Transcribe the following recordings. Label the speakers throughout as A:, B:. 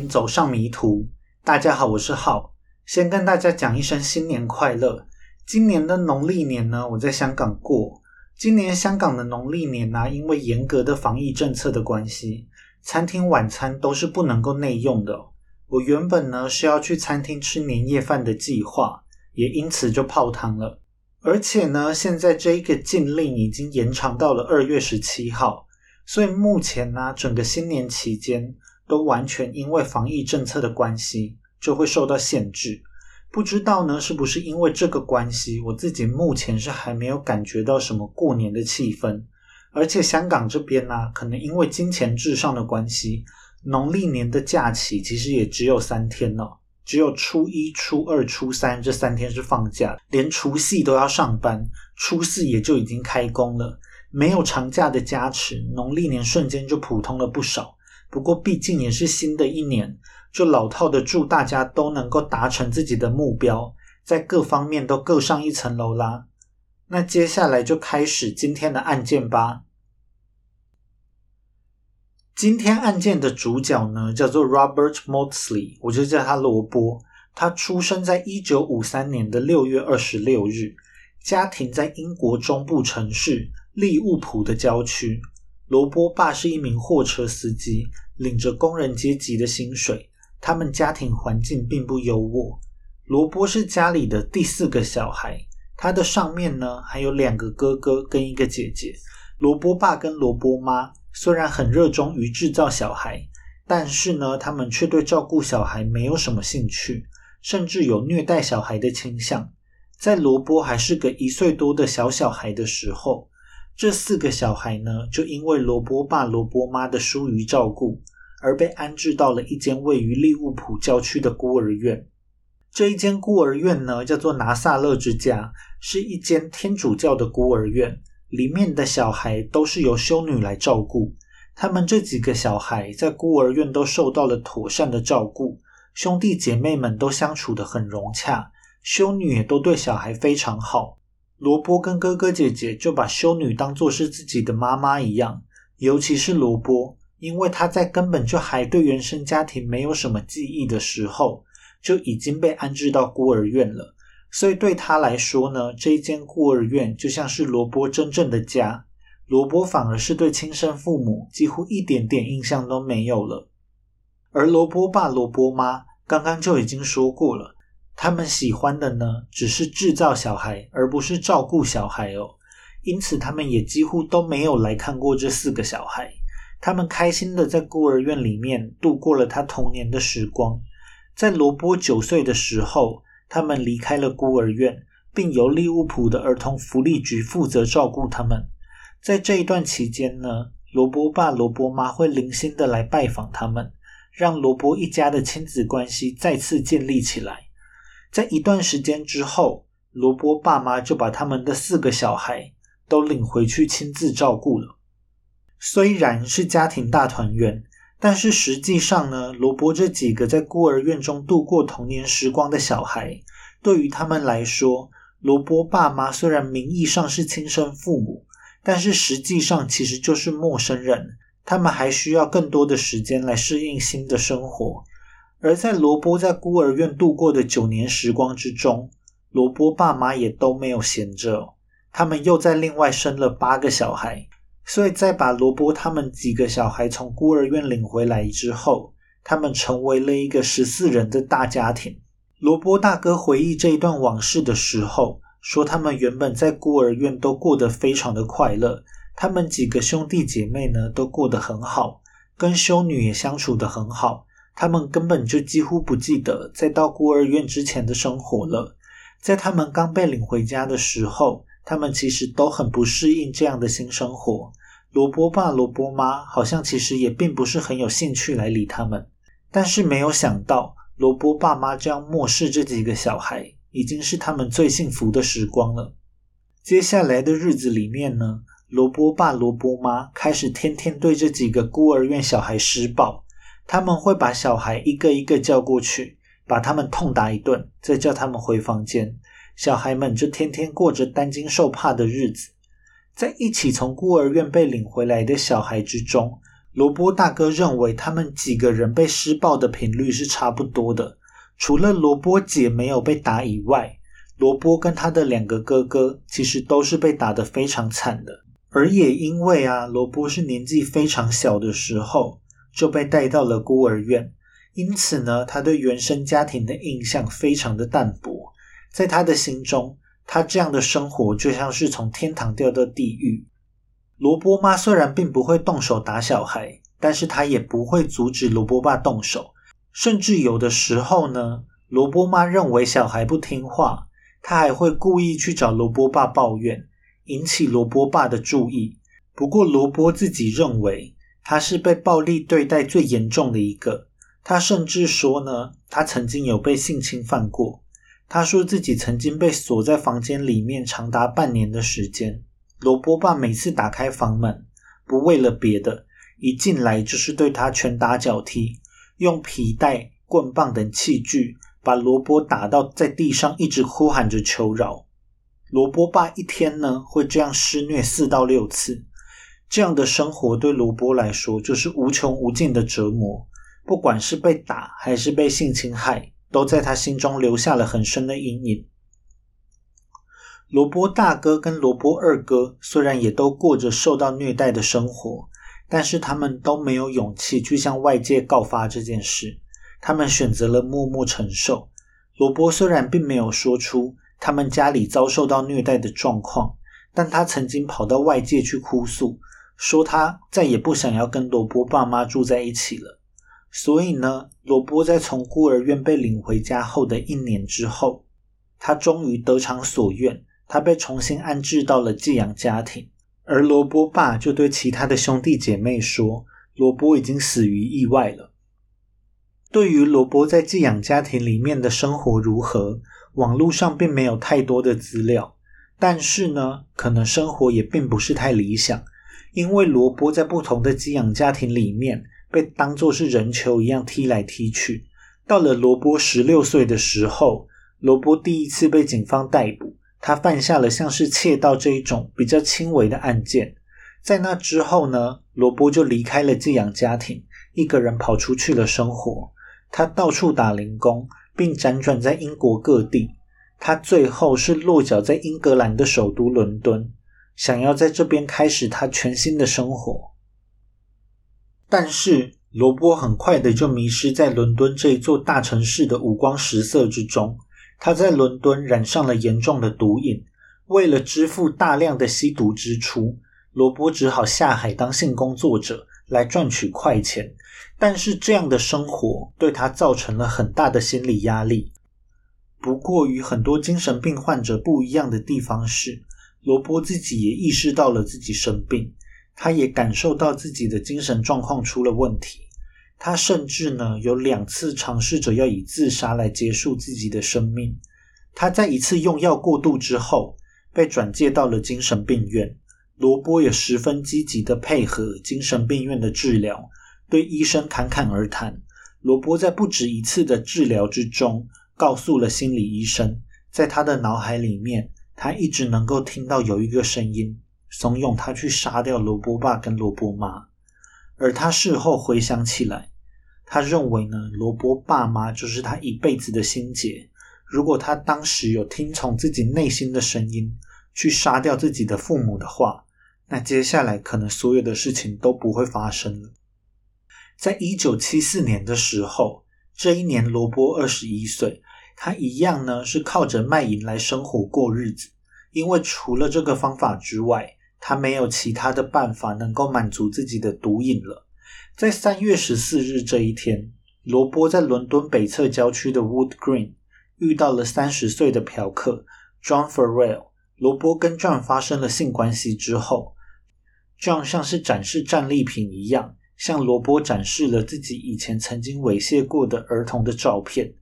A: 走上迷途。大家好，我是浩。先跟大家讲一声新年快乐。今年的农历年呢，我在香港过。今年香港的农历年呢，因为严格的防疫政策的关系，餐厅晚餐都是不能够内用的。我原本呢是要去餐厅吃年夜饭的计划，也因此就泡汤了。而且呢，现在这一个禁令已经延长到了二月十七号，所以目前呢，整个新年期间。都完全因为防疫政策的关系，就会受到限制。不知道呢，是不是因为这个关系，我自己目前是还没有感觉到什么过年的气氛。而且香港这边呢，可能因为金钱至上的关系，农历年的假期其实也只有三天了，只有初一、初二、初三这三天是放假，连除夕都要上班，初四也就已经开工了。没有长假的加持，农历年瞬间就普通了不少。不过，毕竟也是新的一年，就老套的祝大家都能够达成自己的目标，在各方面都各上一层楼啦。那接下来就开始今天的案件吧。今天案件的主角呢，叫做 Robert Maudsley，我就叫他罗伯。他出生在一九五三年的六月二十六日，家庭在英国中部城市利物浦的郊区。罗伯爸是一名货车司机。领着工人阶级的薪水，他们家庭环境并不优渥。罗伯是家里的第四个小孩，他的上面呢还有两个哥哥跟一个姐姐。罗伯爸跟罗伯妈虽然很热衷于制造小孩，但是呢，他们却对照顾小孩没有什么兴趣，甚至有虐待小孩的倾向。在罗伯还是个一岁多的小小孩的时候。这四个小孩呢，就因为罗伯爸、罗伯妈的疏于照顾，而被安置到了一间位于利物浦郊区的孤儿院。这一间孤儿院呢，叫做拿撒勒之家，是一间天主教的孤儿院。里面的小孩都是由修女来照顾。他们这几个小孩在孤儿院都受到了妥善的照顾，兄弟姐妹们都相处得很融洽，修女也都对小孩非常好。罗伯跟哥哥姐姐就把修女当作是自己的妈妈一样，尤其是罗伯，因为他在根本就还对原生家庭没有什么记忆的时候，就已经被安置到孤儿院了，所以对他来说呢，这一间孤儿院就像是罗伯真正的家。罗伯反而是对亲生父母几乎一点点印象都没有了，而罗伯爸、罗伯妈刚刚就已经说过了。他们喜欢的呢，只是制造小孩，而不是照顾小孩哦。因此，他们也几乎都没有来看过这四个小孩。他们开心的在孤儿院里面度过了他童年的时光。在罗伯九岁的时候，他们离开了孤儿院，并由利物浦的儿童福利局负责照顾他们。在这一段期间呢，罗伯爸、罗伯妈会零星的来拜访他们，让罗伯一家的亲子关系再次建立起来。在一段时间之后，罗伯爸妈就把他们的四个小孩都领回去亲自照顾了。虽然是家庭大团圆，但是实际上呢，罗伯这几个在孤儿院中度过童年时光的小孩，对于他们来说，罗伯爸妈虽然名义上是亲生父母，但是实际上其实就是陌生人。他们还需要更多的时间来适应新的生活。而在罗伯在孤儿院度过的九年时光之中，罗伯爸妈也都没有闲着，他们又在另外生了八个小孩。所以在把罗伯他们几个小孩从孤儿院领回来之后，他们成为了一个十四人的大家庭。罗伯大哥回忆这一段往事的时候，说他们原本在孤儿院都过得非常的快乐，他们几个兄弟姐妹呢都过得很好，跟修女也相处得很好。他们根本就几乎不记得在到孤儿院之前的生活了。在他们刚被领回家的时候，他们其实都很不适应这样的新生活。罗伯爸、罗伯妈好像其实也并不是很有兴趣来理他们。但是没有想到，罗伯爸妈这样漠视这几个小孩，已经是他们最幸福的时光了。接下来的日子里面呢，罗伯爸、罗伯妈开始天天对这几个孤儿院小孩施暴。他们会把小孩一个一个叫过去，把他们痛打一顿，再叫他们回房间。小孩们就天天过着担惊受怕的日子。在一起从孤儿院被领回来的小孩之中，罗波大哥认为他们几个人被施暴的频率是差不多的，除了罗波姐没有被打以外，罗波跟他的两个哥哥其实都是被打得非常惨的。而也因为啊，罗波是年纪非常小的时候就被带到了孤儿院，因此呢，他对原生家庭的印象非常的淡薄。在他的心中，他这样的生活就像是从天堂掉到地狱。罗波妈虽然并不会动手打小孩，但是她也不会阻止罗波爸动手，甚至有的时候呢，罗波妈认为小孩不听话，她还会故意去找罗波爸抱怨，引起罗波爸的注意。不过罗波自己认为他是被暴力对待最严重的一个，他甚至说呢，他曾经有被性侵犯过。他说自己曾经被锁在房间里面长达半年的时间。罗波爸每次打开房门，不为了别的，一进来就是对他拳打脚踢，用皮带、棍棒等器具把罗波打到在地上，一直呼喊着求饶。罗波爸一天呢会这样施虐四到六次，这样的生活对罗波来说就是无穷无尽的折磨，不管是被打还是被性侵害。都在他心中留下了很深的阴影。罗波大哥跟罗波二哥虽然也都过着受到虐待的生活，但是他们都没有勇气去向外界告发这件事。他们选择了默默承受。罗波虽然并没有说出他们家里遭受到虐待的状况，但他曾经跑到外界去哭诉，说他再也不想要跟罗波爸妈住在一起了。所以呢，罗波在从孤儿院被领回家后的一年之后，他终于得偿所愿，他被重新安置到了寄养家庭。而罗波爸就对其他的兄弟姐妹说，罗波已经死于意外了。对于罗波在寄养家庭里面的生活如何，网络上并没有太多的资料，但是呢，可能生活也并不是太理想，因为罗波在不同的寄养家庭里面。被当作是人球一样踢来踢去。到了罗波十六岁的时候，罗波第一次被警方逮捕。他犯下了像是窃盗这一种比较轻微的案件。在那之后呢，罗波就离开了寄养家庭，一个人跑出去了生活。他到处打零工，并辗转在英国各地。他最后是落脚在英格兰的首都伦敦，想要在这边开始他全新的生活。但是罗波很快的就迷失在伦敦这一座大城市的五光十色之中。他在伦敦染上了严重的毒瘾，为了支付大量的吸毒支出，罗波只好下海当性工作者来赚取快钱。但是这样的生活对他造成了很大的心理压力。不过与很多精神病患者不一样的地方是，罗波自己也意识到了自己生病。他也感受到自己的精神状况出了问题，他甚至呢有两次尝试着要以自杀来结束自己的生命。他在一次用药过度之后，被转介到了精神病院。罗波也十分积极的配合精神病院的治疗，对医生侃侃而谈。罗波在不止一次的治疗之中，告诉了心理医生，在他的脑海里面，他一直能够听到有一个声音。怂恿他去杀掉罗波爸跟罗波妈，而他事后回想起来，他认为呢，罗波爸妈就是他一辈子的心结。如果他当时有听从自己内心的声音，去杀掉自己的父母的话，那接下来可能所有的事情都不会发生了。在一九七四年的时候，这一年罗波二十一岁，他一样呢是靠着卖淫来生活过日子，因为除了这个方法之外，他没有其他的办法能够满足自己的毒瘾了。在三月十四日这一天，罗波在伦敦北侧郊区的 Wood Green 遇到了三十岁的嫖客 John Farrell。罗波跟 John 发生了性关系之后，John 像是展示战利品一样，向罗波展示了自己以前曾经猥亵过的儿童的照片。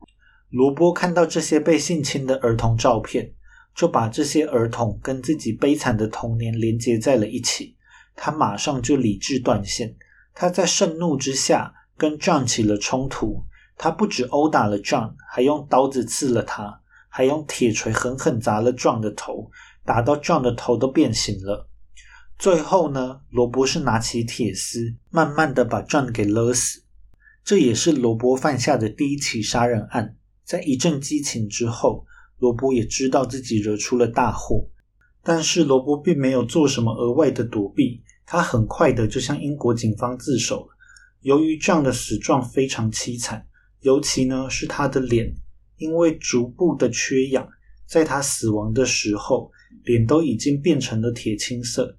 A: 罗波看到这些被性侵的儿童照片。就把这些儿童跟自己悲惨的童年连接在了一起，他马上就理智断线。他在盛怒之下跟 John 起了冲突，他不止殴打了 John，还用刀子刺了他，还用铁锤狠狠砸了 John 的头，打到 John 的头都变形了。最后呢，罗伯是拿起铁丝，慢慢的把 John 给勒死。这也是罗伯犯下的第一起杀人案。在一阵激情之后，罗伯也知道自己惹出了大祸，但是罗伯并没有做什么额外的躲避，他很快的就向英国警方自首了。由于这样的死状非常凄惨，尤其呢是他的脸，因为逐步的缺氧，在他死亡的时候，脸都已经变成了铁青色。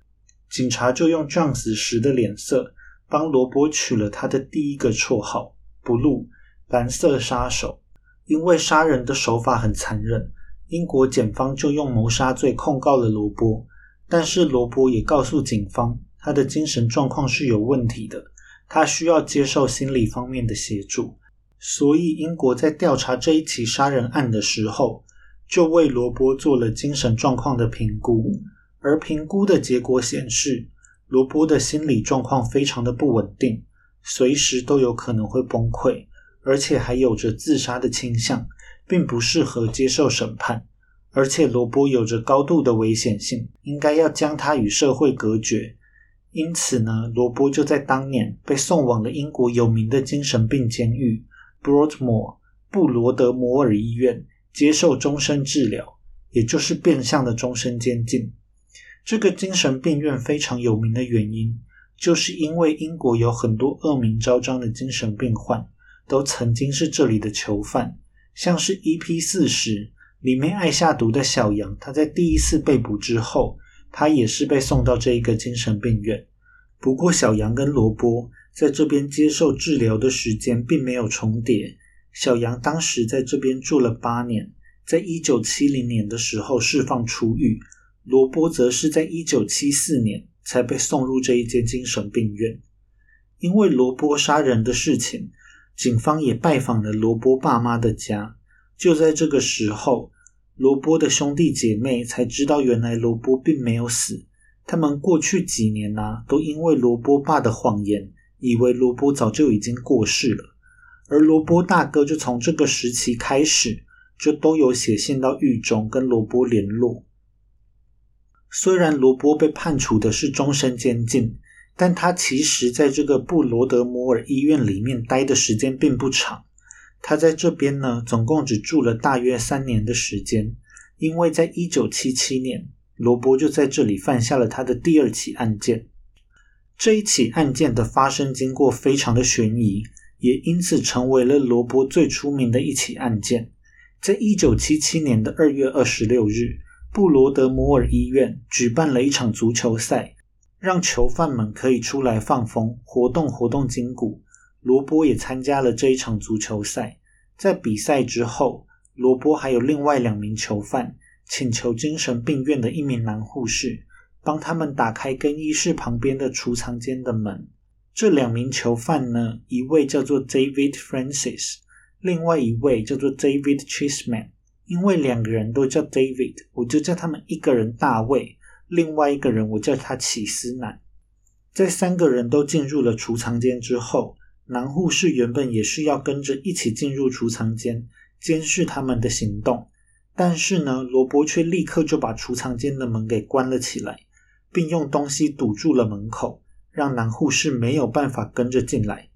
A: 警察就用这样子时的脸色，帮罗伯取了他的第一个绰号 “blue” 蓝色杀手。因为杀人的手法很残忍，英国检方就用谋杀罪控告了罗伯。但是罗伯也告诉警方，他的精神状况是有问题的，他需要接受心理方面的协助。所以英国在调查这一起杀人案的时候，就为罗伯做了精神状况的评估。而评估的结果显示，罗伯的心理状况非常的不稳定，随时都有可能会崩溃，而且还有着自杀的倾向，并不适合接受审判。而且罗伯有着高度的危险性，应该要将他与社会隔绝。因此呢，罗伯就在当年被送往了英国有名的精神病监狱 ——Broadmoor 布罗德摩尔医院，接受终身治疗，也就是变相的终身监禁。这个精神病院非常有名的原因，就是因为英国有很多恶名昭彰的精神病患，都曾经是这里的囚犯。像是 E.P. 四十里面爱下毒的小杨，他在第一次被捕之后，他也是被送到这一个精神病院。不过，小杨跟罗波在这边接受治疗的时间并没有重叠。小杨当时在这边住了八年，在一九七零年的时候释放出狱。罗伯则是在一九七四年才被送入这一间精神病院。因为罗伯杀人的事情，警方也拜访了罗伯爸妈的家。就在这个时候，罗伯的兄弟姐妹才知道，原来罗伯并没有死。他们过去几年呐，都因为罗伯爸的谎言，以为罗伯早就已经过世了。而罗伯大哥就从这个时期开始，就都有写信到狱中跟罗伯联络。虽然罗伯被判处的是终身监禁，但他其实在这个布罗德摩尔医院里面待的时间并不长。他在这边呢，总共只住了大约三年的时间。因为在一九七七年，罗伯就在这里犯下了他的第二起案件。这一起案件的发生经过非常的悬疑，也因此成为了罗伯最出名的一起案件。在一九七七年的二月二十六日。布罗德摩尔医院举办了一场足球赛，让囚犯们可以出来放风、活动活动筋骨。罗伯也参加了这一场足球赛。在比赛之后，罗伯还有另外两名囚犯请求精神病院的一名男护士帮他们打开更衣室旁边的储藏间的门。这两名囚犯呢，一位叫做 David Francis，另外一位叫做 David Chisman。因为两个人都叫 David，我就叫他们一个人大卫，另外一个人我叫他起司男。在三个人都进入了储藏间之后，男护士原本也是要跟着一起进入储藏间监视他们的行动，但是呢，罗伯却立刻就把储藏间的门给关了起来，并用东西堵住了门口，让男护士没有办法跟着进来。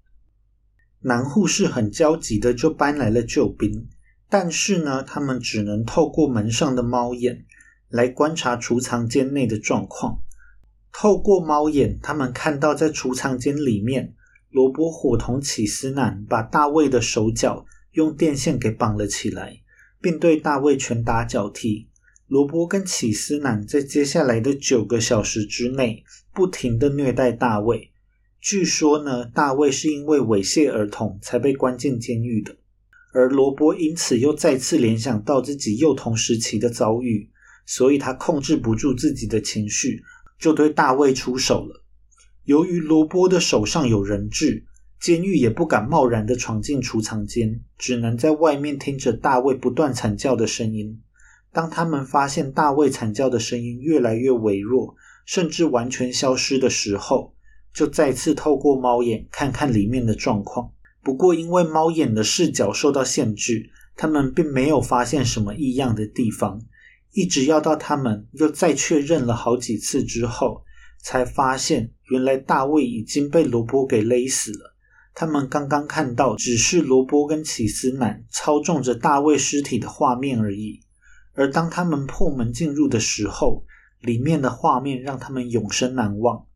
A: 男护士很焦急的就搬来了救兵。但是呢，他们只能透过门上的猫眼来观察储藏间内的状况。透过猫眼，他们看到在储藏间里面，罗伯伙同起司男把大卫的手脚用电线给绑了起来，并对大卫拳打脚踢。罗伯跟起司男在接下来的九个小时之内，不停的虐待大卫。据说呢，大卫是因为猥亵儿童才被关进监狱的。而罗伯因此又再次联想到自己幼童时期的遭遇，所以他控制不住自己的情绪，就对大卫出手了。由于罗伯的手上有人质，监狱也不敢贸然的闯进储藏间，只能在外面听着大卫不断惨叫的声音。当他们发现大卫惨叫的声音越来越微弱，甚至完全消失的时候，就再次透过猫眼看看里面的状况。不过，因为猫眼的视角受到限制，他们并没有发现什么异样的地方。一直要到他们又再确认了好几次之后，才发现原来大卫已经被罗波给勒死了。他们刚刚看到只是罗波跟起司男操纵着大卫尸体的画面而已，而当他们破门进入的时候，里面的画面让他们永生难忘。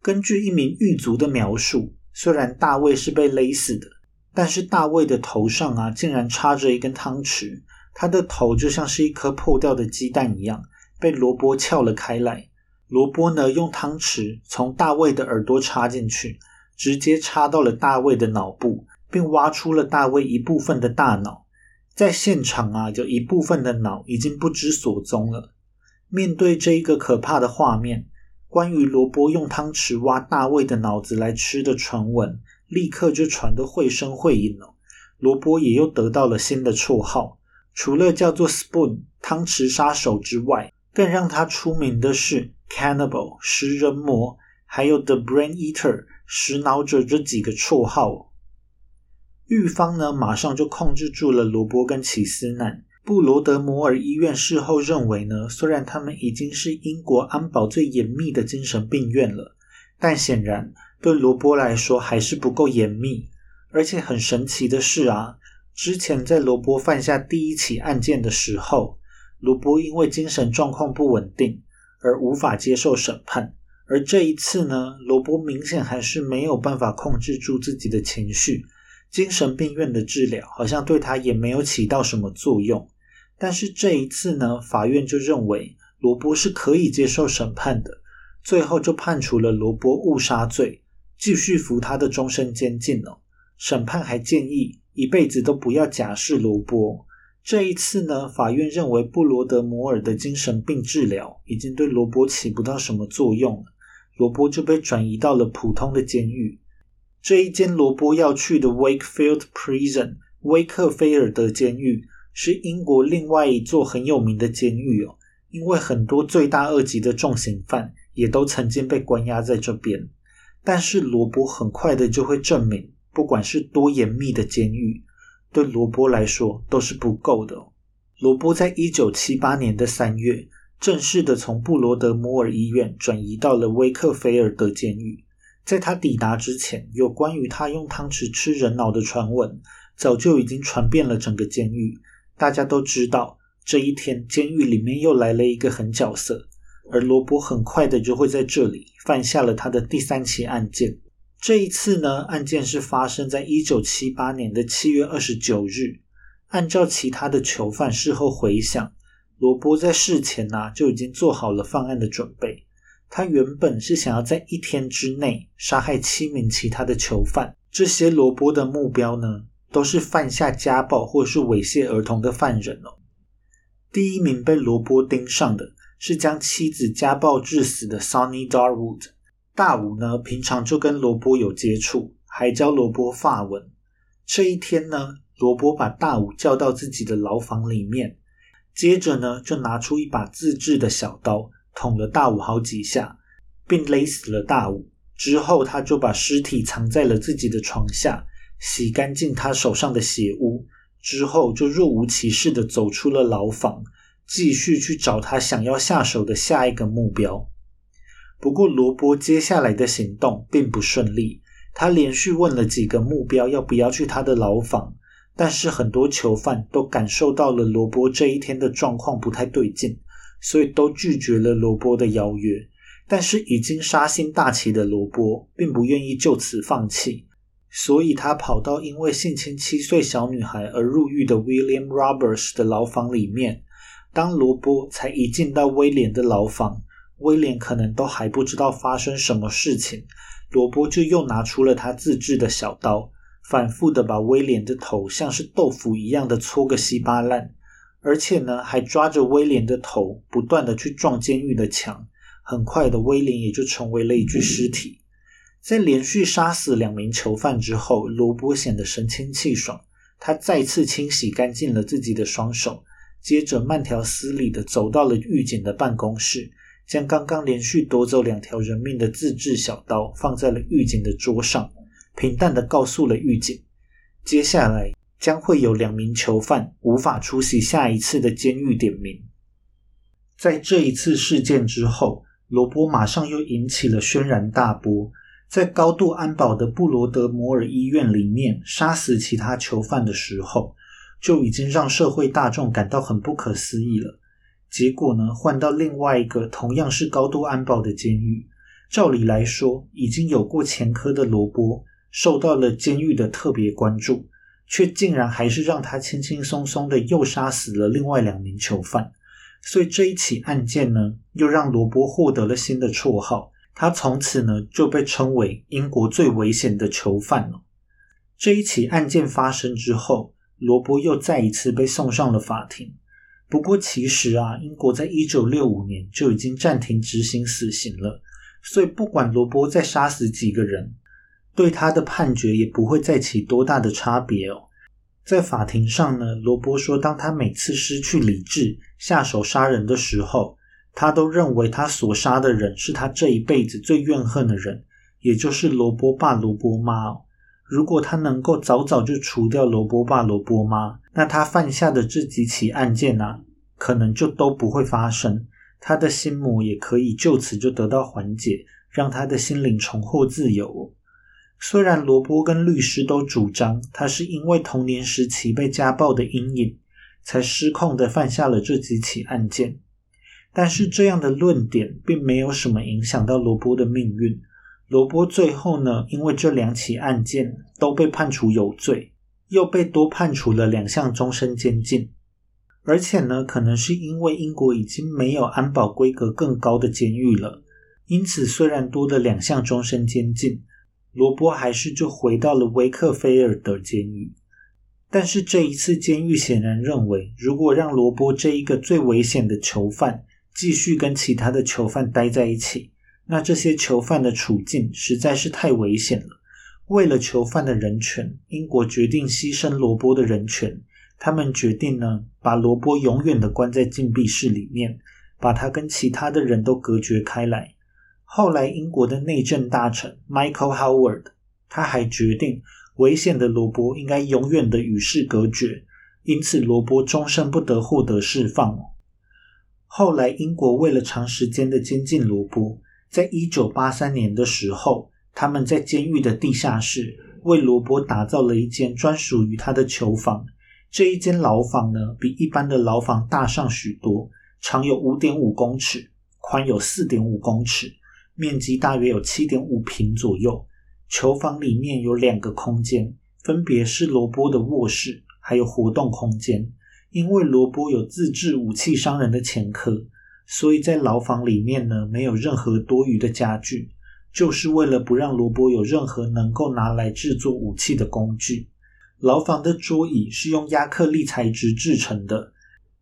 A: 根据一名狱卒的描述，虽然大卫是被勒死的，但是大卫的头上啊竟然插着一根汤匙，他的头就像是一颗破掉的鸡蛋一样被罗波撬了开来。罗波呢用汤匙从大卫的耳朵插进去。直接插到了大卫的脑部，并挖出了大卫一部分的大脑。在现场啊，有一部分的脑已经不知所踪了。面对这一个可怕的画面，关于罗伯用汤匙挖大卫的脑子来吃的传闻，立刻就传得绘声绘影了。罗伯也又得到了新的绰号，除了叫做 Spoon 汤匙杀手之外，更让他出名的是 Cannibal 食人魔，还有 The Brain Eater。食脑者这几个绰号，狱方呢马上就控制住了罗伯跟齐斯南。布罗德摩尔医院事后认为呢，虽然他们已经是英国安保最严密的精神病院了，但显然对罗伯来说还是不够严密。而且很神奇的是啊，之前在罗伯犯下第一起案件的时候，罗伯因为精神状况不稳定而无法接受审判。而这一次呢，罗伯明显还是没有办法控制住自己的情绪，精神病院的治疗好像对他也没有起到什么作用。但是这一次呢，法院就认为罗伯是可以接受审判的，最后就判处了罗伯误杀罪，继续服他的终身监禁了。审判还建议一辈子都不要假释罗伯。这一次呢，法院认为布罗德摩尔的精神病治疗已经对罗伯起不到什么作用了。罗伯就被转移到了普通的监狱。这一间罗伯要去的 Wakefield Prison（ 威克菲尔德监狱）是英国另外一座很有名的监狱哦，因为很多罪大恶极的重刑犯也都曾经被关押在这边。但是罗伯很快的就会证明，不管是多严密的监狱，对罗伯来说都是不够的。罗伯在一九七八年的三月。正式的从布罗德摩尔医院转移到了威克菲尔德监狱。在他抵达之前，有关于他用汤匙吃人脑的传闻早就已经传遍了整个监狱。大家都知道，这一天监狱里面又来了一个狠角色，而罗伯很快的就会在这里犯下了他的第三起案件。这一次呢，案件是发生在一九七八年的七月二十九日。按照其他的囚犯事后回想。罗伯在事前呐就已经做好了犯案的准备。他原本是想要在一天之内杀害七名其他的囚犯。这些罗伯的目标呢，都是犯下家暴或是猥亵儿童的犯人哦。第一名被罗伯盯上的是将妻子家暴致死的 Sonny Darwood。大武呢，平常就跟罗波有接触，还教罗波法文。这一天呢，罗波把大武叫到自己的牢房里面。接着呢，就拿出一把自制的小刀，捅了大武好几下，并勒死了大武。之后，他就把尸体藏在了自己的床下，洗干净他手上的血污。之后，就若无其事的走出了牢房，继续去找他想要下手的下一个目标。不过，罗伯接下来的行动并不顺利，他连续问了几个目标要不要去他的牢房。但是很多囚犯都感受到了罗伯这一天的状况不太对劲，所以都拒绝了罗伯的邀约。但是已经杀心大起的罗伯并不愿意就此放弃，所以他跑到因为性侵七岁小女孩而入狱的 William Roberts 的牢房里面。当罗伯才一进到威廉的牢房，威廉可能都还不知道发生什么事情，罗伯就又拿出了他自制的小刀。反复的把威廉的头像是豆腐一样的搓个稀巴烂，而且呢，还抓着威廉的头不断的去撞监狱的墙。很快的，威廉也就成为了一具尸体。在连续杀死两名囚犯之后，罗伯显得神清气爽。他再次清洗干净了自己的双手，接着慢条斯理的走到了狱警的办公室，将刚刚连续夺走两条人命的自制小刀放在了狱警的桌上。平淡的告诉了狱警，接下来将会有两名囚犯无法出席下一次的监狱点名。在这一次事件之后，罗波马上又引起了轩然大波，在高度安保的布罗德摩尔医院里面杀死其他囚犯的时候，就已经让社会大众感到很不可思议了。结果呢，换到另外一个同样是高度安保的监狱，照理来说已经有过前科的罗波，受到了监狱的特别关注，却竟然还是让他轻轻松松的又杀死了另外两名囚犯。所以这一起案件呢，又让罗伯获得了新的绰号，他从此呢就被称为英国最危险的囚犯了。这一起案件发生之后，罗伯又再一次被送上了法庭。不过其实啊，英国在一九六五年就已经暂停执行死刑了，所以不管罗伯再杀死几个人，对他的判决也不会再起多大的差别哦。在法庭上呢，罗伯说，当他每次失去理智下手杀人的时候，他都认为他所杀的人是他这一辈子最怨恨的人，也就是罗伯爸、罗伯妈。如果他能够早早就除掉罗伯爸、罗伯妈，那他犯下的这几起案件啊，可能就都不会发生，他的心魔也可以就此就得到缓解，让他的心灵重获自由。虽然罗伯跟律师都主张他是因为童年时期被家暴的阴影，才失控的犯下了这几起案件，但是这样的论点并没有什么影响到罗伯的命运。罗伯最后呢，因为这两起案件都被判处有罪，又被多判处了两项终身监禁，而且呢，可能是因为英国已经没有安保规格更高的监狱了，因此虽然多了两项终身监禁。罗伯还是就回到了维克菲尔德监狱，但是这一次监狱显然认为，如果让罗伯这一个最危险的囚犯继续跟其他的囚犯待在一起，那这些囚犯的处境实在是太危险了。为了囚犯的人权，英国决定牺牲罗伯的人权。他们决定呢，把罗伯永远的关在禁闭室里面，把他跟其他的人都隔绝开来。后来，英国的内政大臣 Michael Howard，他还决定危险的罗伯应该永远的与世隔绝，因此罗伯终身不得获得释放。后来，英国为了长时间的监禁罗伯，在一九八三年的时候，他们在监狱的地下室为罗伯打造了一间专属于他的囚房。这一间牢房呢，比一般的牢房大上许多，长有五点五公尺，宽有四点五公尺。面积大约有七点五平左右。囚房里面有两个空间，分别是罗波的卧室，还有活动空间。因为罗波有自制武器伤人的前科，所以在牢房里面呢，没有任何多余的家具，就是为了不让罗波有任何能够拿来制作武器的工具。牢房的桌椅是用亚克力材质制成的，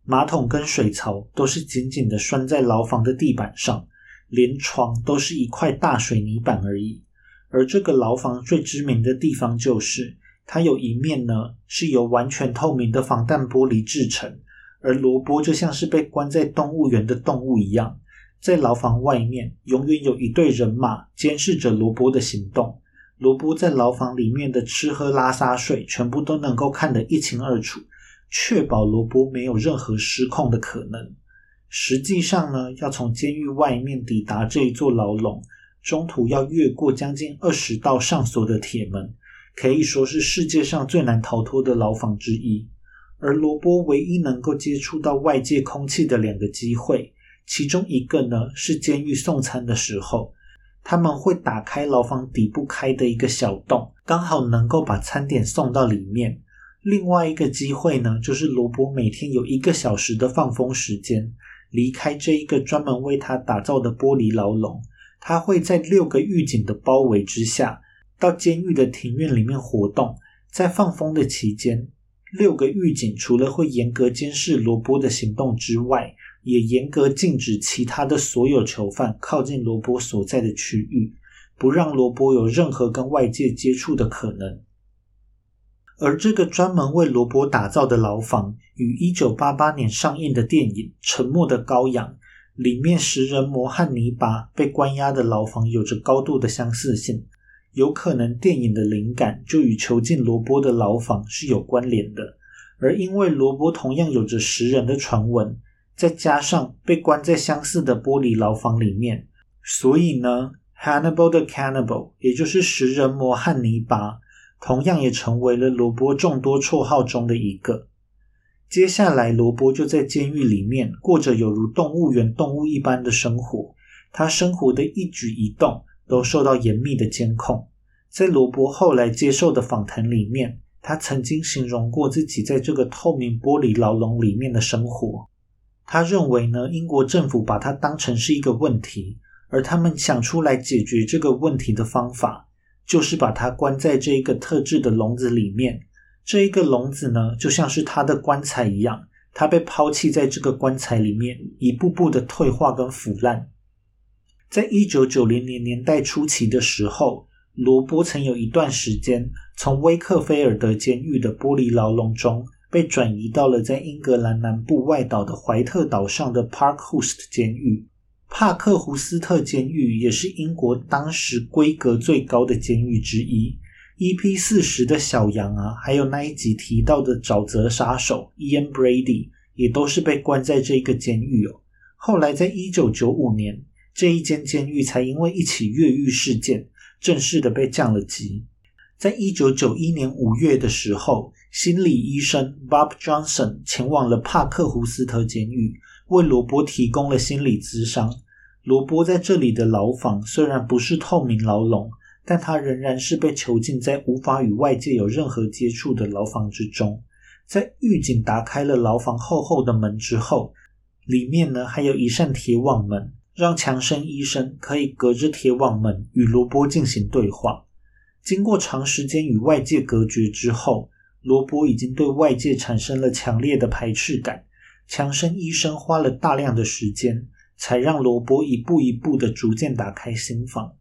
A: 马桶跟水槽都是紧紧的拴在牢房的地板上。连床都是一块大水泥板而已，而这个牢房最知名的地方就是，它有一面呢是由完全透明的防弹玻璃制成，而罗伯就像是被关在动物园的动物一样，在牢房外面永远有一队人马监视着罗伯的行动，罗伯在牢房里面的吃喝拉撒睡全部都能够看得一清二楚，确保罗伯没有任何失控的可能。实际上呢，要从监狱外面抵达这一座牢笼，中途要越过将近二十道上锁的铁门，可以说是世界上最难逃脱的牢房之一。而罗伯唯一能够接触到外界空气的两个机会，其中一个呢是监狱送餐的时候，他们会打开牢房底部开的一个小洞，刚好能够把餐点送到里面。另外一个机会呢，就是罗伯每天有一个小时的放风时间。离开这一个专门为他打造的玻璃牢笼，他会在六个狱警的包围之下，到监狱的庭院里面活动。在放风的期间，六个狱警除了会严格监视罗伯的行动之外，也严格禁止其他的所有囚犯靠近罗伯所在的区域，不让罗伯有任何跟外界接触的可能。而这个专门为罗伯打造的牢房，与一九八八年上映的电影《沉默的羔羊》里面食人魔汉尼拔被关押的牢房有着高度的相似性。有可能电影的灵感就与囚禁罗伯的牢房是有关联的。而因为罗伯同样有着食人的传闻，再加上被关在相似的玻璃牢房里面，所以呢，Hannibal the Cannibal，也就是食人魔汉尼拔，同样也成为了罗伯众多绰号中的一个。接下来，罗伯就在监狱里面过着有如动物园动物一般的生活，他生活的一举一动都受到严密的监控。在罗伯后来接受的访谈里面，他曾经形容过自己在这个透明玻璃牢笼里面的生活。他认为呢，英国政府把它当成是一个问题，而他们想出来解决这个问题的方法，就是把它关在这一个特制的笼子里面。这一个笼子呢，就像是他的棺材一样，他被抛弃在这个棺材里面，一步步的退化跟腐烂。在一九九零年年代初期的时候，罗伯曾有一段时间从威克菲尔德监狱的玻璃牢笼中。被转移到了在英格兰南部外岛的怀特岛上的 Parkhurst 监狱。帕克胡斯特监狱也是英国当时规格最高的监狱之一。EP 四十的小羊啊，还有那一集提到的沼泽杀手 Ian Brady，也都是被关在这个监狱哦。后来在一九九五年，这一间监狱才因为一起越狱事件，正式的被降了级。在一九九一年五月的时候。心理医生 Bob Johnson 前往了帕克胡斯特监狱，为罗伯提供了心理咨商。罗伯在这里的牢房虽然不是透明牢笼，但他仍然是被囚禁在无法与外界有任何接触的牢房之中。在狱警打开了牢房厚厚的门之后，里面呢还有一扇铁网门，让强生医生可以隔着铁网门与罗伯进行对话。经过长时间与外界隔绝之后。罗伯已经对外界产生了强烈的排斥感。强生医生花了大量的时间，才让罗伯一步一步的逐渐打开心房。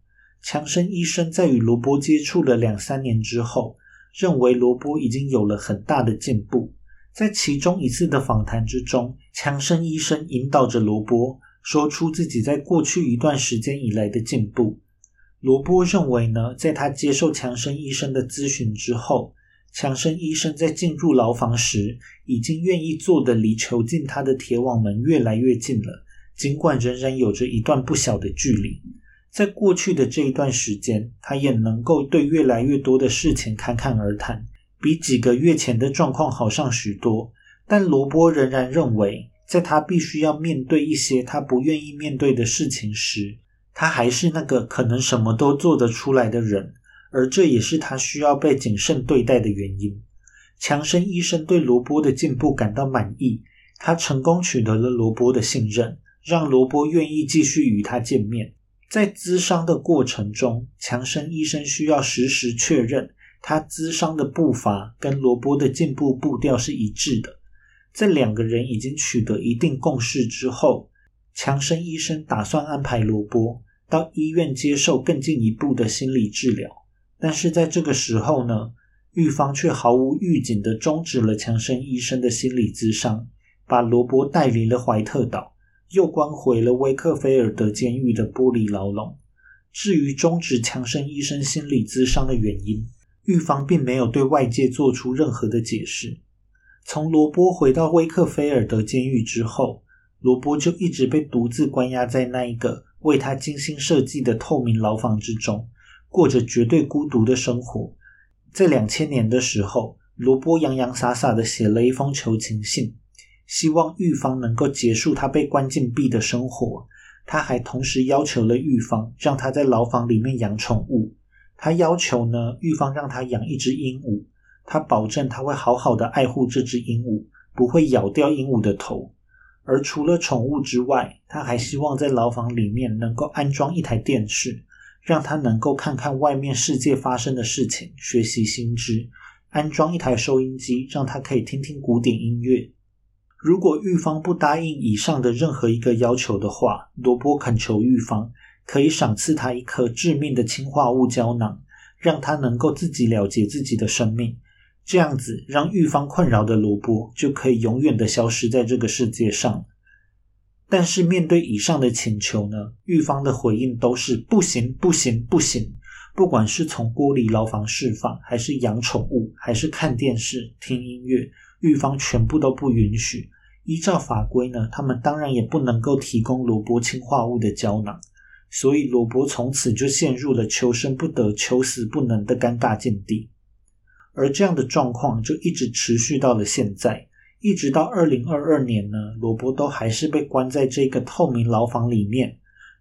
A: 强生医生在与罗伯接触了两三年之后，认为罗伯已经有了很大的进步。在其中一次的访谈之中，强生医生引导着罗伯说出自己在过去一段时间以来的进步。罗伯认为呢，在他接受强生医生的咨询之后。强生医生在进入牢房时，已经愿意坐的离囚禁他的铁网门越来越近了，尽管仍然有着一段不小的距离。在过去的这一段时间，他也能够对越来越多的事情侃侃而谈，比几个月前的状况好上许多。但罗伯仍然认为，在他必须要面对一些他不愿意面对的事情时，他还是那个可能什么都做得出来的人。而这也是他需要被谨慎对待的原因。强生医生对罗伯的进步感到满意，他成功取得了罗伯的信任，让罗伯愿意继续与他见面。在咨商的过程中，强生医生需要实时确认他咨商的步伐跟罗伯的进步步调是一致的。在两个人已经取得一定共识之后，强生医生打算安排罗伯到医院接受更进一步的心理治疗。但是在这个时候呢，狱方却毫无预警的终止了强生医生的心理咨商，把罗伯带离了怀特岛，又关回了威克菲尔德监狱的玻璃牢笼。至于终止强生医生心理咨商的原因，狱方并没有对外界做出任何的解释。从罗伯回到威克菲尔德监狱之后，罗伯就一直被独自关押在那一个为他精心设计的透明牢房之中。过着绝对孤独的生活。在两千年的时候，罗伯洋洋洒洒的写了一封求情信，希望狱方能够结束他被关禁闭的生活。他还同时要求了狱方让他在牢房里面养宠物。他要求呢，狱方让他养一只鹦鹉，他保证他会好好的爱护这只鹦鹉，不会咬掉鹦鹉的头。而除了宠物之外，他还希望在牢房里面能够安装一台电视。让他能够看看外面世界发生的事情，学习新知。安装一台收音机，让他可以听听古典音乐。如果狱方不答应以上的任何一个要求的话，罗伯恳求狱方可以赏赐他一颗致命的氰化物胶囊，让他能够自己了结自己的生命。这样子，让狱方困扰的罗伯就可以永远的消失在这个世界上。但是面对以上的请求呢，狱方的回应都是不行不行不行。不管是从玻璃牢房释放，还是养宠物，还是看电视、听音乐，狱方全部都不允许。依照法规呢，他们当然也不能够提供罗伯氰化物的胶囊。所以罗伯从此就陷入了求生不得、求死不能的尴尬境地。而这样的状况就一直持续到了现在，一直到二零二二年呢，罗伯都还是被关在这个透明牢房里面。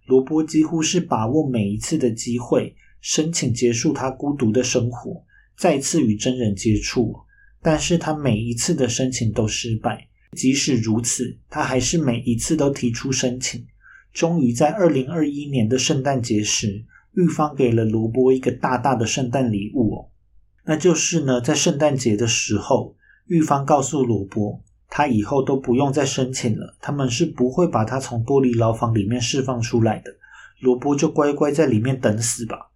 A: 罗伯几乎是把握每一次的机会，申请结束他孤独的生活，再次与真人接触。但是他每一次的申请都失败。即使如此，他还是每一次都提出申请。终于在二零二一年的圣诞节时，狱方给了罗伯一个大大的圣诞礼物哦。那就是呢，在圣诞节的时候，狱方告诉罗伯，他以后都不用再申请了，他们是不会把他从玻璃牢房里面释放出来的。罗伯就乖乖在里面等死吧。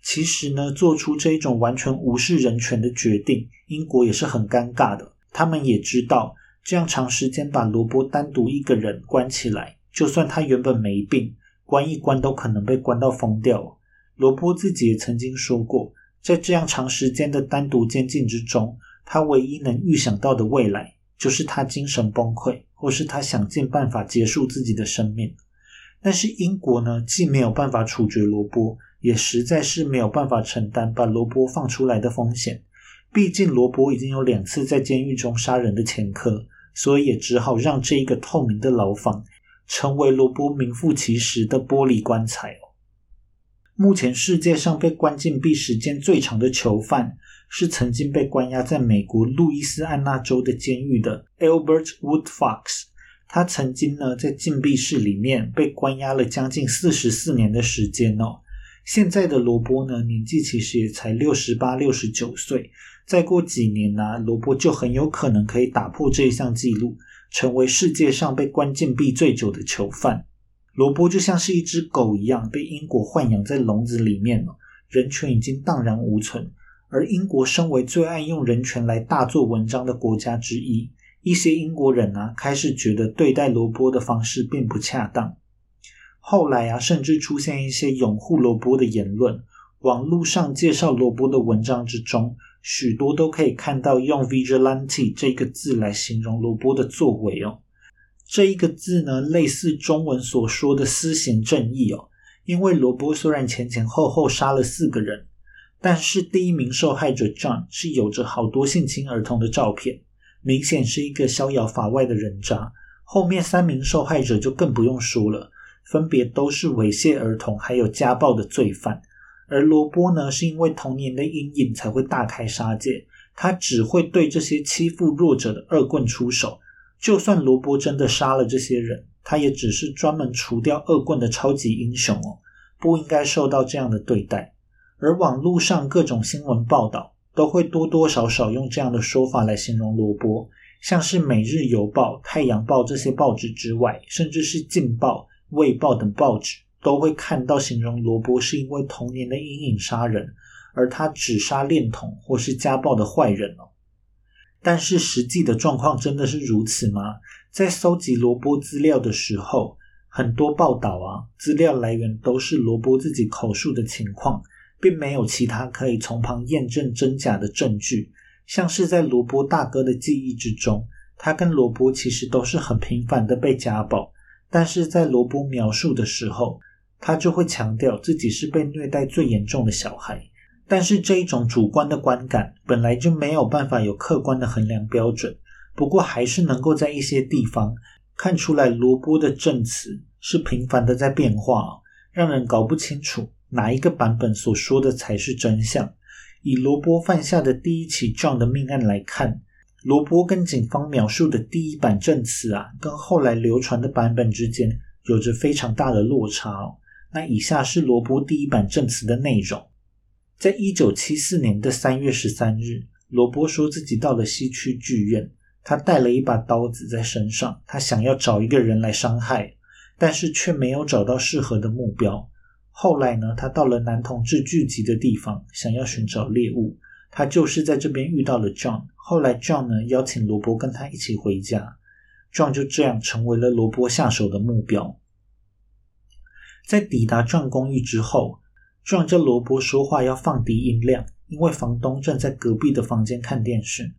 A: 其实呢，做出这一种完全无视人权的决定，英国也是很尴尬的。他们也知道，这样长时间把罗伯单独一个人关起来，就算他原本没病，关一关都可能被关到疯掉。罗伯自己也曾经说过。在这样长时间的单独监禁之中，他唯一能预想到的未来，就是他精神崩溃，或是他想尽办法结束自己的生命。但是英国呢，既没有办法处决罗伯，也实在是没有办法承担把罗伯放出来的风险。毕竟罗伯已经有两次在监狱中杀人的前科，所以也只好让这一个透明的牢房，成为罗伯名副其实的玻璃棺材。目前世界上被关禁闭时间最长的囚犯是曾经被关押在美国路易斯安那州的监狱的 Albert Woodfox。他曾经呢在禁闭室里面被关押了将近四十四年的时间哦。现在的罗伯呢年纪其实也才六十八、六十九岁，再过几年呢，罗伯就很有可能可以打破这一项纪录，成为世界上被关禁闭最久的囚犯。罗伯就像是一只狗一样，被英国豢养在笼子里面了，人权已经荡然无存。而英国身为最爱用人权来大做文章的国家之一，一些英国人啊，开始觉得对待罗伯的方式并不恰当。后来啊，甚至出现一些拥护罗伯的言论。网络上介绍罗伯的文章之中，许多都可以看到用 “vigilante” 这个字来形容罗伯的作为哦。这一个字呢，类似中文所说的“私刑正义”哦。因为罗伯虽然前前后后杀了四个人，但是第一名受害者 John 是有着好多性侵儿童的照片，明显是一个逍遥法外的人渣。后面三名受害者就更不用说了，分别都是猥亵儿童还有家暴的罪犯。而罗伯呢，是因为童年的阴影才会大开杀戒，他只会对这些欺负弱者的恶棍出手。就算罗伯真的杀了这些人，他也只是专门除掉恶棍的超级英雄哦，不应该受到这样的对待。而网络上各种新闻报道都会多多少少用这样的说法来形容罗伯，像是《每日邮报》《太阳报》这些报纸之外，甚至是《劲报》《卫报》等报纸都会看到形容罗伯是因为童年的阴影杀人，而他只杀恋童或是家暴的坏人哦。但是实际的状况真的是如此吗？在搜集罗伯资料的时候，很多报道啊，资料来源都是罗伯自己口述的情况，并没有其他可以从旁验证真假的证据。像是在罗伯大哥的记忆之中，他跟罗伯其实都是很频繁的被家暴，但是在罗伯描述的时候，他就会强调自己是被虐待最严重的小孩。但是这一种主观的观感本来就没有办法有客观的衡量标准，不过还是能够在一些地方看出来罗伯的证词是频繁的在变化，让人搞不清楚哪一个版本所说的才是真相。以罗伯犯下的第一起这样的命案来看，罗伯跟警方描述的第一版证词啊，跟后来流传的版本之间有着非常大的落差。哦那以下是罗伯第一版证词的内容。在一九七四年的三月十三日，罗伯说自己到了西区剧院，他带了一把刀子在身上，他想要找一个人来伤害，但是却没有找到适合的目标。后来呢，他到了男同志聚集的地方，想要寻找猎物，他就是在这边遇到了 John。后来 John 呢邀请罗伯跟他一起回家，John 就这样成为了罗伯下手的目标。在抵达 John 公寓之后。壮着罗伯说话要放低音量，因为房东正在隔壁的房间看电视。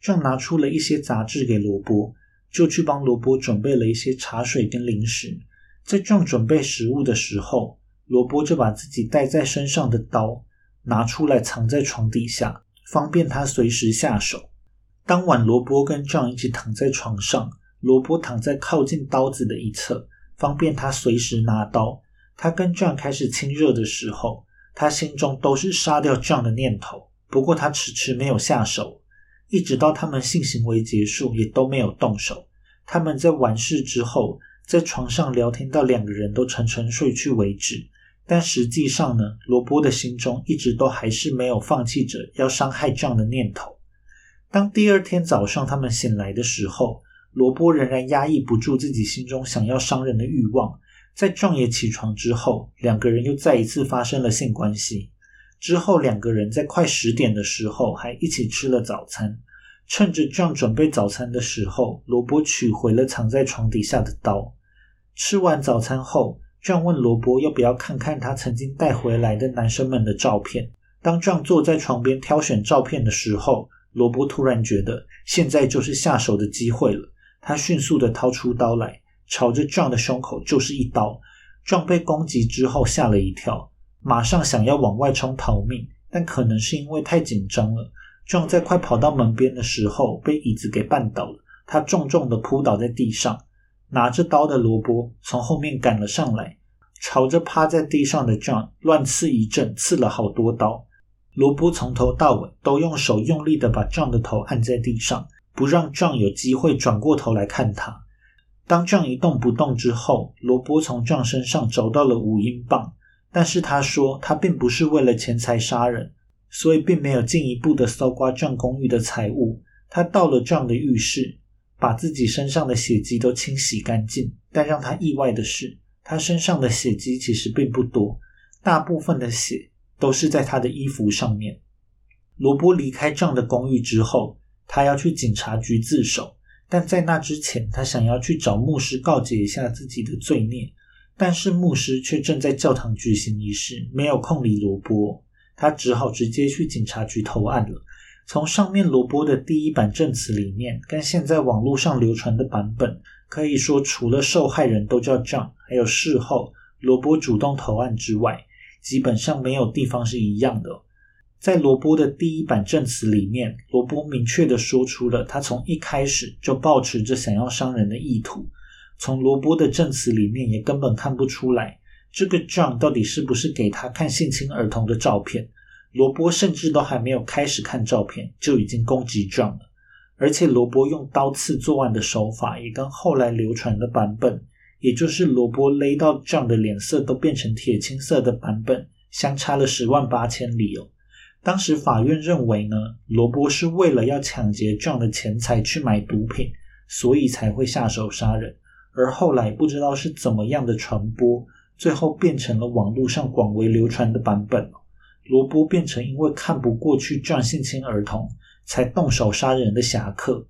A: 壮拿出了一些杂志给罗伯，就去帮罗伯准备了一些茶水跟零食。在壮准备食物的时候，罗波就把自己带在身上的刀拿出来藏在床底下，方便他随时下手。当晚，罗波跟 John 一起躺在床上，罗波躺在靠近刀子的一侧，方便他随时拿刀。他跟 John 开始亲热的时候，他心中都是杀掉 John 的念头，不过他迟迟没有下手，一直到他们性行为结束，也都没有动手。他们在完事之后，在床上聊天到两个人都沉沉睡去为止。但实际上呢，罗波的心中一直都还是没有放弃着要伤害 John 的念头。当第二天早上他们醒来的时候，罗波仍然压抑不住自己心中想要伤人的欲望。在 John 也起床之后，两个人又再一次发生了性关系。之后，两个人在快十点的时候还一起吃了早餐。趁着 John 准备早餐的时候，罗伯取回了藏在床底下的刀。吃完早餐后，John 问罗伯要不要看看他曾经带回来的男生们的照片。当 John 坐在床边挑选照片的时候，罗伯突然觉得现在就是下手的机会了。他迅速的掏出刀来，朝着 John 的胸口就是一刀。John 被攻击之后吓了一跳，马上想要往外冲逃命，但可能是因为太紧张了。壮在快跑到门边的时候，被椅子给绊倒了，他重重的扑倒在地上。拿着刀的罗伯从后面赶了上来，朝着趴在地上的 John 乱刺一阵，刺了好多刀。罗伯从头到尾都用手用力的把 John 的头按在地上，不让 John 有机会转过头来看他。当 John 一动不动之后，罗伯从壮身上找到了五英镑，但是他说他并不是为了钱财杀人。所以并没有进一步的搜刮壮公寓的财物。他到了 John 的浴室，把自己身上的血迹都清洗干净。但让他意外的是，他身上的血迹其实并不多，大部分的血都是在他的衣服上面。罗伯离开 John 的公寓之后，他要去警察局自首，但在那之前，他想要去找牧师告解一下自己的罪孽。但是牧师却正在教堂举行仪式，没有空理罗伯。他只好直接去警察局投案了。从上面罗伯的第一版证词里面，跟现在网络上流传的版本，可以说除了受害人都叫 John，还有事后罗伯主动投案之外，基本上没有地方是一样的。在罗伯的第一版证词里面，罗伯明确的说出了他从一开始就抱持着想要伤人的意图。从罗伯的证词里面也根本看不出来。这个 John 到底是不是给他看性侵儿童的照片？罗伯甚至都还没有开始看照片，就已经攻击 John 了。而且罗伯用刀刺作案的手法，也跟后来流传的版本，也就是罗伯勒到 John 的脸色都变成铁青色的版本，相差了十万八千里哦。当时法院认为呢，罗伯是为了要抢劫 John 的钱财去买毒品，所以才会下手杀人。而后来不知道是怎么样的传播。最后变成了网络上广为流传的版本。罗伯变成因为看不过去这样性侵儿童，才动手杀人的侠客。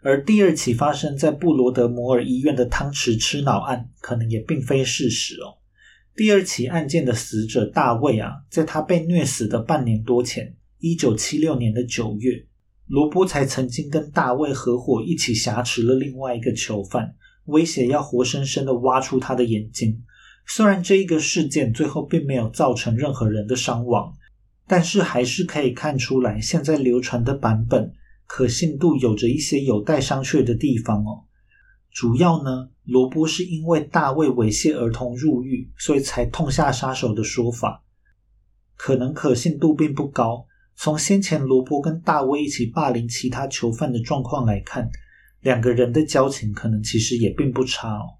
A: 而第二起发生在布罗德摩尔医院的汤匙吃脑案，可能也并非事实哦。第二起案件的死者大卫啊，在他被虐死的半年多前，一九七六年的九月，罗伯才曾经跟大卫合伙一起挟持了另外一个囚犯，威胁要活生生的挖出他的眼睛。虽然这一个事件最后并没有造成任何人的伤亡，但是还是可以看出来，现在流传的版本可信度有着一些有待商榷的地方哦。主要呢，罗伯是因为大卫猥亵儿童入狱，所以才痛下杀手的说法，可能可信度并不高。从先前罗伯跟大卫一起霸凌其他囚犯的状况来看，两个人的交情可能其实也并不差哦。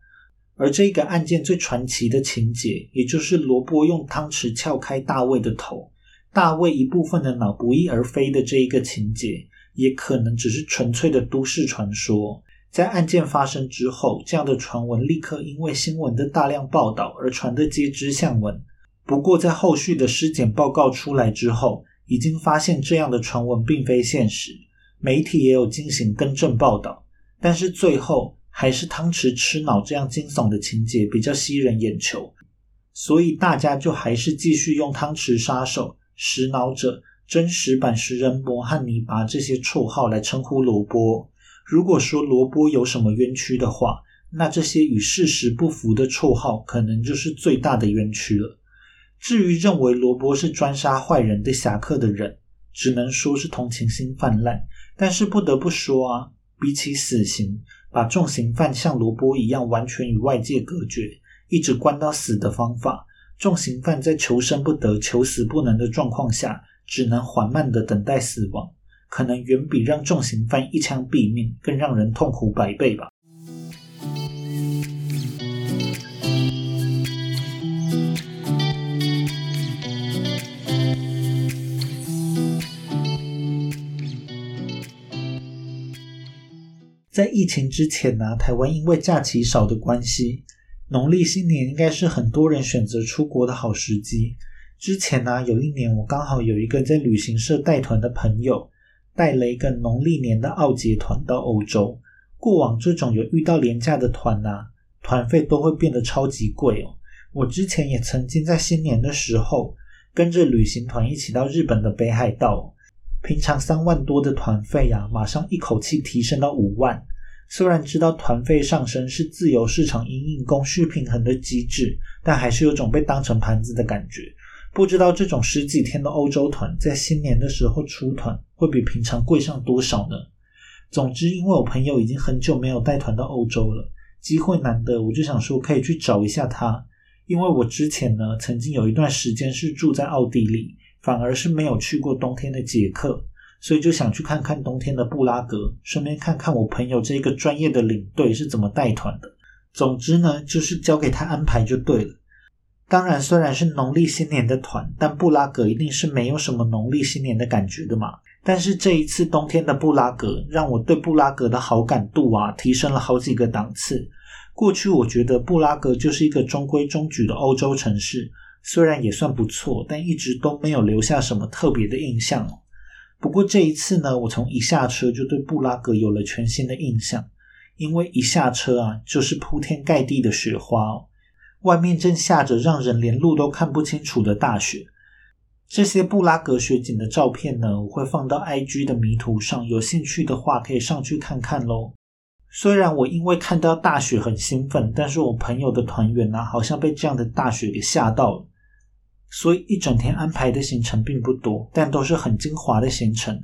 A: 而这个案件最传奇的情节，也就是罗伯用汤匙撬开大卫的头，大卫一部分的脑不翼而飞的这一个情节，也可能只是纯粹的都市传说。在案件发生之后，这样的传闻立刻因为新闻的大量报道而传得街知巷闻。不过，在后续的尸检报告出来之后，已经发现这样的传闻并非现实，媒体也有进行更正报道，但是最后。还是汤匙吃脑这样惊悚的情节比较吸人眼球，所以大家就还是继续用汤匙杀手、食脑者、真实版食人魔和泥巴这些绰号来称呼罗波。如果说罗波有什么冤屈的话，那这些与事实不符的绰号，可能就是最大的冤屈了。至于认为罗伯是专杀坏人的侠客的人，只能说是同情心泛滥。但是不得不说啊，比起死刑，把重刑犯像罗伯一样完全与外界隔绝，一直关到死的方法，重刑犯在求生不得、求死不能的状况下，只能缓慢的等待死亡，可能远比让重刑犯一枪毙命更让人痛苦百倍吧。在疫情之前呢，台湾因为假期少的关系，农历新年应该是很多人选择出国的好时机。之前呢，有一年我刚好有一个在旅行社带团的朋友，带了一个农历年的奥捷团到欧洲。过往这种有遇到廉价的团呐，团费都会变得超级贵哦。我之前也曾经在新年的时候跟着旅行团一起到日本的北海道。平常三万多的团费啊，马上一口气提升到五万。虽然知道团费上升是自由市场因应供需平衡的机制，但还是有种被当成盘子的感觉。不知道这种十几天的欧洲团，在新年的时候出团会比平常贵上多少呢？总之，因为我朋友已经很久没有带团到欧洲了，机会难得，我就想说可以去找一下他。因为我之前呢，曾经有一段时间是住在奥地利。反而是没有去过冬天的捷克，所以就想去看看冬天的布拉格，顺便看看我朋友这个专业的领队是怎么带团的。总之呢，就是交给他安排就对了。当然，虽然是农历新年的团，但布拉格一定是没有什么农历新年的感觉的嘛。但是这一次冬天的布拉格，让我对布拉格的好感度啊提升了好几个档次。过去我觉得布拉格就是一个中规中矩的欧洲城市。虽然也算不错，但一直都没有留下什么特别的印象。不过这一次呢，我从一下车就对布拉格有了全新的印象，因为一下车啊，就是铺天盖地的雪花哦，外面正下着让人连路都看不清楚的大雪。这些布拉格雪景的照片呢，我会放到 IG 的迷图上，有兴趣的话可以上去看看喽。虽然我因为看到大雪很兴奋，但是我朋友的团员呢，好像被这样的大雪给吓到了。所以一整天安排的行程并不多，但都是很精华的行程。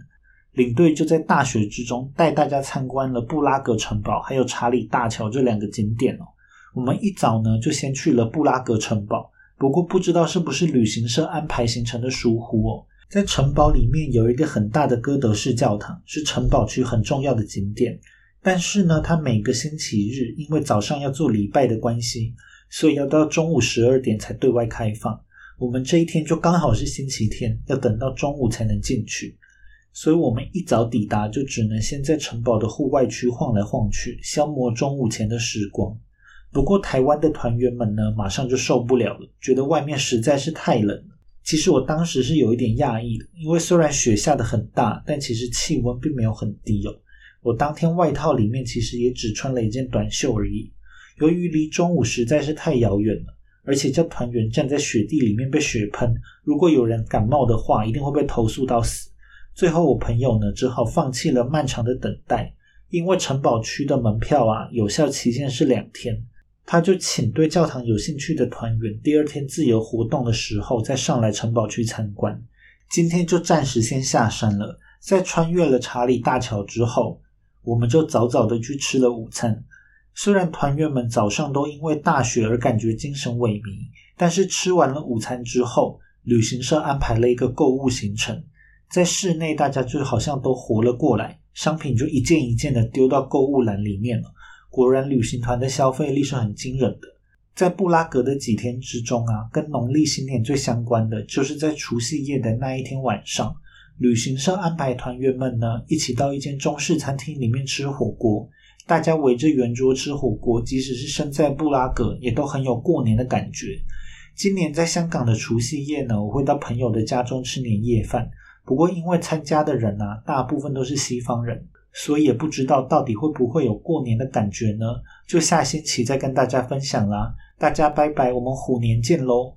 A: 领队就在大雪之中带大家参观了布拉格城堡，还有查理大桥这两个景点哦。我们一早呢就先去了布拉格城堡，不过不知道是不是旅行社安排行程的疏忽哦。在城堡里面有一个很大的哥德式教堂，是城堡区很重要的景点。但是呢，它每个星期日因为早上要做礼拜的关系，所以要到中午十二点才对外开放。我们这一天就刚好是星期天，要等到中午才能进去，所以我们一早抵达就只能先在城堡的户外区晃来晃去，消磨中午前的时光。不过台湾的团员们呢，马上就受不了了，觉得外面实在是太冷了。其实我当时是有一点讶异的，因为虽然雪下的很大，但其实气温并没有很低哦。我当天外套里面其实也只穿了一件短袖而已。由于离中午实在是太遥远了。而且叫团员站在雪地里面被雪喷，如果有人感冒的话，一定会被投诉到死。最后我朋友呢只好放弃了漫长的等待，因为城堡区的门票啊有效期限是两天，他就请对教堂有兴趣的团员第二天自由活动的时候再上来城堡去参观。今天就暂时先下山了，在穿越了查理大桥之后，我们就早早的去吃了午餐。虽然团员们早上都因为大雪而感觉精神萎靡，但是吃完了午餐之后，旅行社安排了一个购物行程。在室内，大家就好像都活了过来，商品就一件一件的丢到购物篮里面了。果然，旅行团的消费力是很惊人的。在布拉格的几天之中啊，跟农历新年最相关的，就是在除夕夜的那一天晚上，旅行社安排团员们呢一起到一间中式餐厅里面吃火锅。大家围着圆桌吃火锅，即使是身在布拉格，也都很有过年的感觉。今年在香港的除夕夜呢，我会到朋友的家中吃年夜饭。不过因为参加的人啊，大部分都是西方人，所以也不知道到底会不会有过年的感觉呢？就下星期再跟大家分享啦。大家拜拜，我们虎年见喽！